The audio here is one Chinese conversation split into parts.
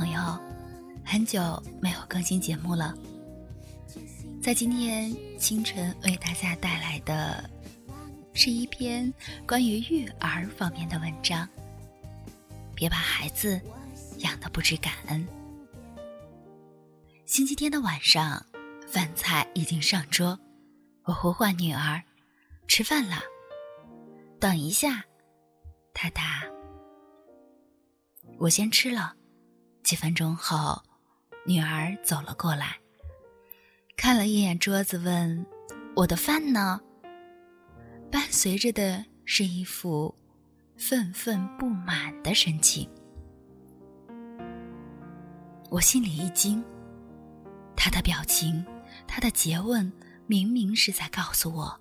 朋友，很久没有更新节目了，在今天清晨为大家带来的是一篇关于育儿方面的文章。别把孩子养得不知感恩。星期天的晚上，饭菜已经上桌，我呼唤女儿：“吃饭了。”等一下，他答：“我先吃了。”几分钟后，女儿走了过来，看了一眼桌子，问：“我的饭呢？”伴随着的是一副愤愤不满的神情。我心里一惊，他的表情，他的诘问，明明是在告诉我。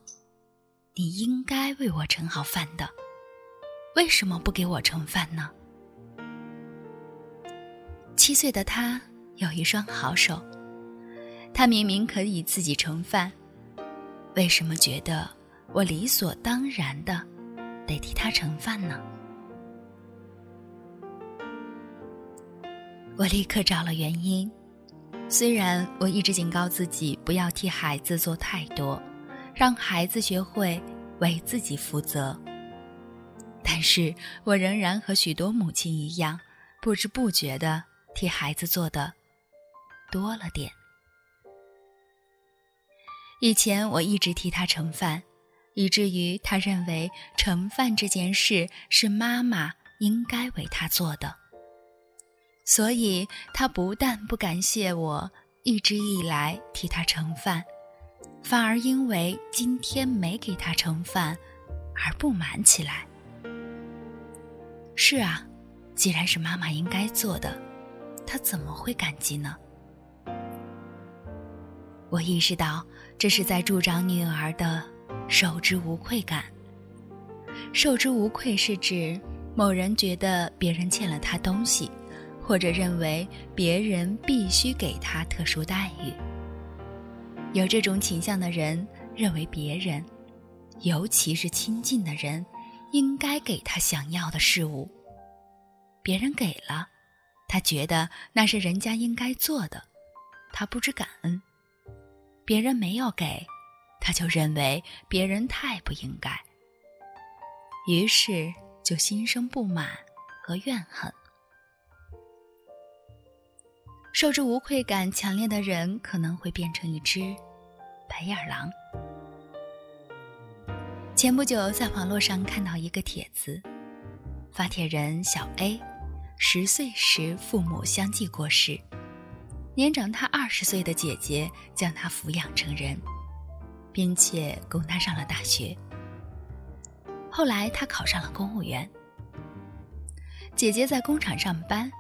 你应该为我盛好饭的，为什么不给我盛饭呢？七岁的他有一双好手，他明明可以自己盛饭，为什么觉得我理所当然的得替他盛饭呢？我立刻找了原因，虽然我一直警告自己不要替孩子做太多。让孩子学会为自己负责，但是我仍然和许多母亲一样，不知不觉的替孩子做的多了点。以前我一直替他盛饭，以至于他认为盛饭这件事是妈妈应该为他做的，所以他不但不感谢我一直以来替他盛饭。反而因为今天没给他盛饭而不满起来。是啊，既然是妈妈应该做的，他怎么会感激呢？我意识到这是在助长女儿的受之无愧感。受之无愧是指某人觉得别人欠了他东西，或者认为别人必须给他特殊待遇。有这种倾向的人认为别人，尤其是亲近的人，应该给他想要的事物。别人给了，他觉得那是人家应该做的，他不知感恩；别人没有给，他就认为别人太不应该，于是就心生不满和怨恨。受之无愧感强烈的人可能会变成一只白眼狼。前不久在网络上看到一个帖子，发帖人小 A，十岁时父母相继过世，年长他二十岁的姐姐将他抚养成人，并且供他上了大学。后来他考上了公务员，姐姐在工厂上班。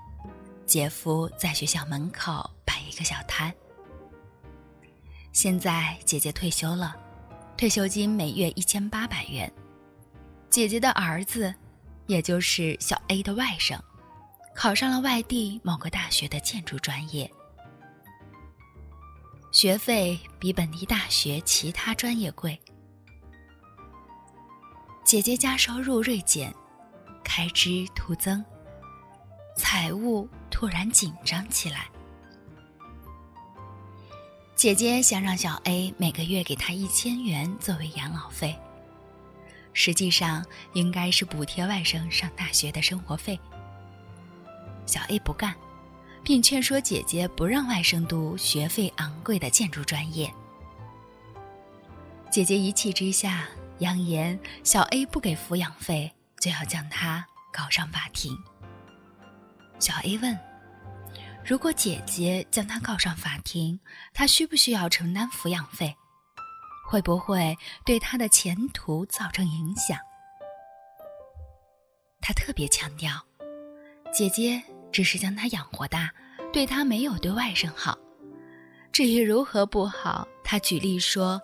姐夫在学校门口摆一个小摊。现在姐姐退休了，退休金每月一千八百元。姐姐的儿子，也就是小 A 的外甥，考上了外地某个大学的建筑专业，学费比本地大学其他专业贵。姐姐家收入锐减，开支突增。财务突然紧张起来。姐姐想让小 A 每个月给她一千元作为养老费，实际上应该是补贴外甥上大学的生活费。小 A 不干，并劝说姐姐不让外甥读学费昂贵的建筑专业。姐姐一气之下扬言，小 A 不给抚养费，就要将他告上法庭。小 A 问：“如果姐姐将他告上法庭，他需不需要承担抚养费？会不会对他的前途造成影响？”他特别强调，姐姐只是将他养活大，对他没有对外甥好。至于如何不好，他举例说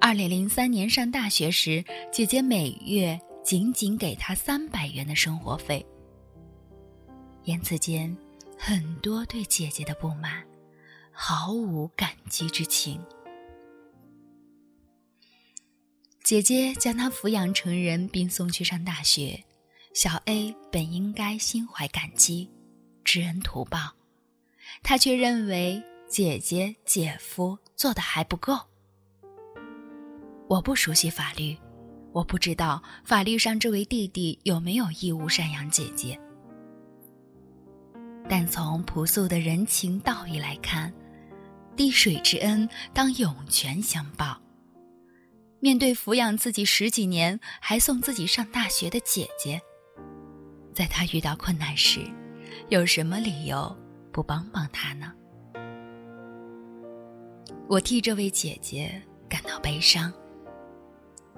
：2003年上大学时，姐姐每月仅仅给他三百元的生活费。言辞间，很多对姐姐的不满，毫无感激之情。姐姐将他抚养成人，并送去上大学，小 A 本应该心怀感激，知恩图报，他却认为姐姐、姐夫做的还不够。我不熟悉法律，我不知道法律上这位弟弟有没有义务赡养姐姐。但从朴素的人情道义来看，滴水之恩当涌泉相报。面对抚养自己十几年还送自己上大学的姐姐，在他遇到困难时，有什么理由不帮帮他呢？我替这位姐姐感到悲伤。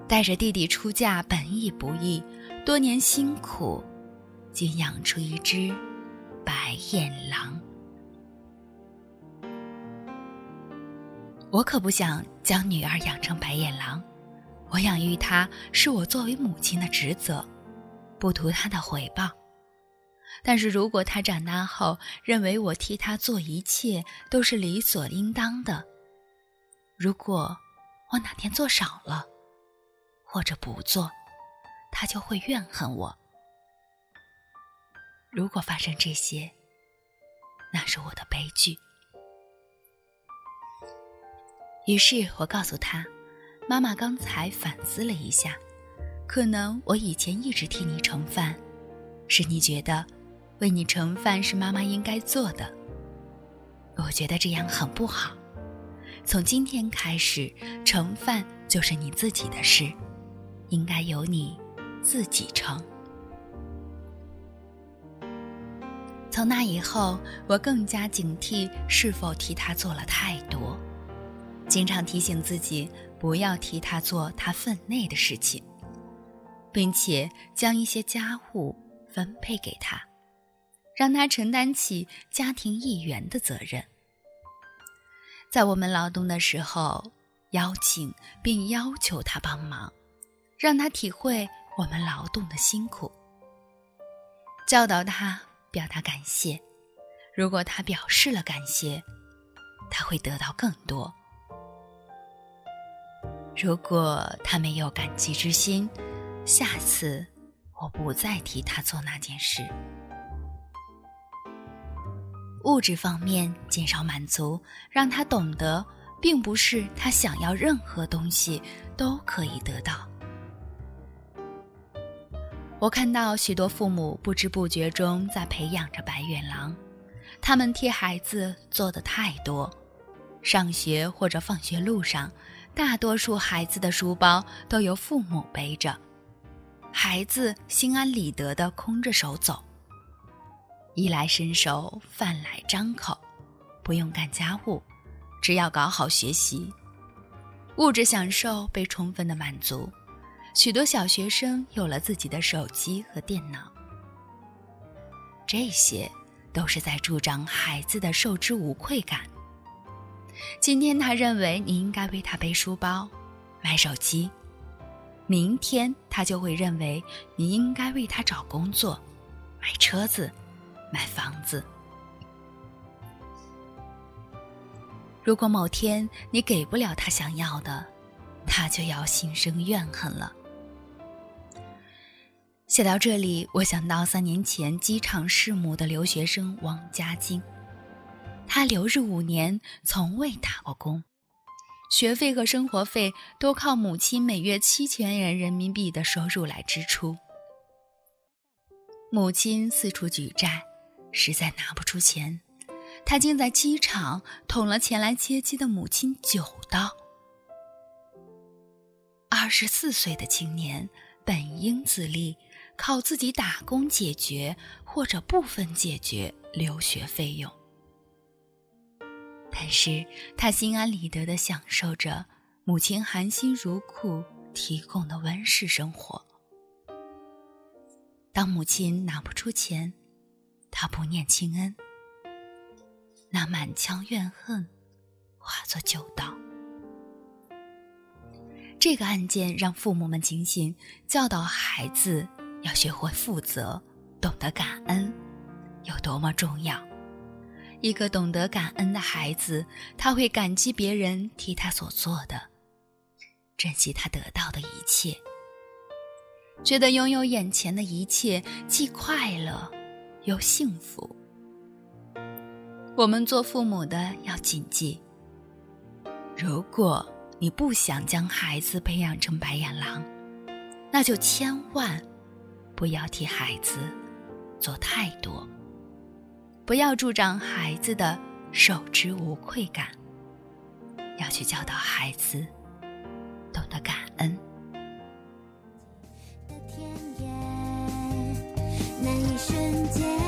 带着弟弟出嫁本已不易，多年辛苦，竟养出一只白眼狼。我可不想将女儿养成白眼狼，我养育她是我作为母亲的职责，不图她的回报。但是如果他长大后认为我替他做一切都是理所应当的，如果我哪天做少了，或者不做，他就会怨恨我。如果发生这些，那是我的悲剧。于是我告诉他：“妈妈刚才反思了一下，可能我以前一直替你盛饭，是你觉得为你盛饭是妈妈应该做的。我觉得这样很不好。从今天开始，盛饭就是你自己的事。”应该由你自己盛。从那以后，我更加警惕是否替他做了太多，经常提醒自己不要替他做他分内的事情，并且将一些家务分配给他，让他承担起家庭一员的责任。在我们劳动的时候，邀请并要求他帮忙。让他体会我们劳动的辛苦，教导他表达感谢。如果他表示了感谢，他会得到更多；如果他没有感激之心，下次我不再替他做那件事。物质方面减少满足，让他懂得，并不是他想要任何东西都可以得到。我看到许多父母不知不觉中在培养着白眼狼，他们替孩子做的太多。上学或者放学路上，大多数孩子的书包都由父母背着，孩子心安理得地空着手走。衣来伸手，饭来张口，不用干家务，只要搞好学习，物质享受被充分的满足。许多小学生有了自己的手机和电脑，这些都是在助长孩子的受之无愧感。今天他认为你应该为他背书包、买手机，明天他就会认为你应该为他找工作、买车子、买房子。如果某天你给不了他想要的，他就要心生怨恨了。写到这里，我想到三年前机场弑母的留学生王家晶。他留日五年，从未打过工，学费和生活费都靠母亲每月七千元人民币的收入来支出。母亲四处举债，实在拿不出钱，他竟在机场捅了前来接机的母亲九刀。二十四岁的青年本应自立。靠自己打工解决，或者部分解决留学费用。但是他心安理得地享受着母亲含辛茹苦提供的温室生活。当母亲拿不出钱，他不念亲恩，那满腔怨恨化作酒倒。这个案件让父母们警醒，教导孩子。要学会负责，懂得感恩，有多么重要！一个懂得感恩的孩子，他会感激别人替他所做的，珍惜他得到的一切，觉得拥有眼前的一切既快乐又幸福。我们做父母的要谨记：如果你不想将孩子培养成白眼狼，那就千万不要替孩子做太多，不要助长孩子的受之无愧感，要去教导孩子懂得感恩。瞬间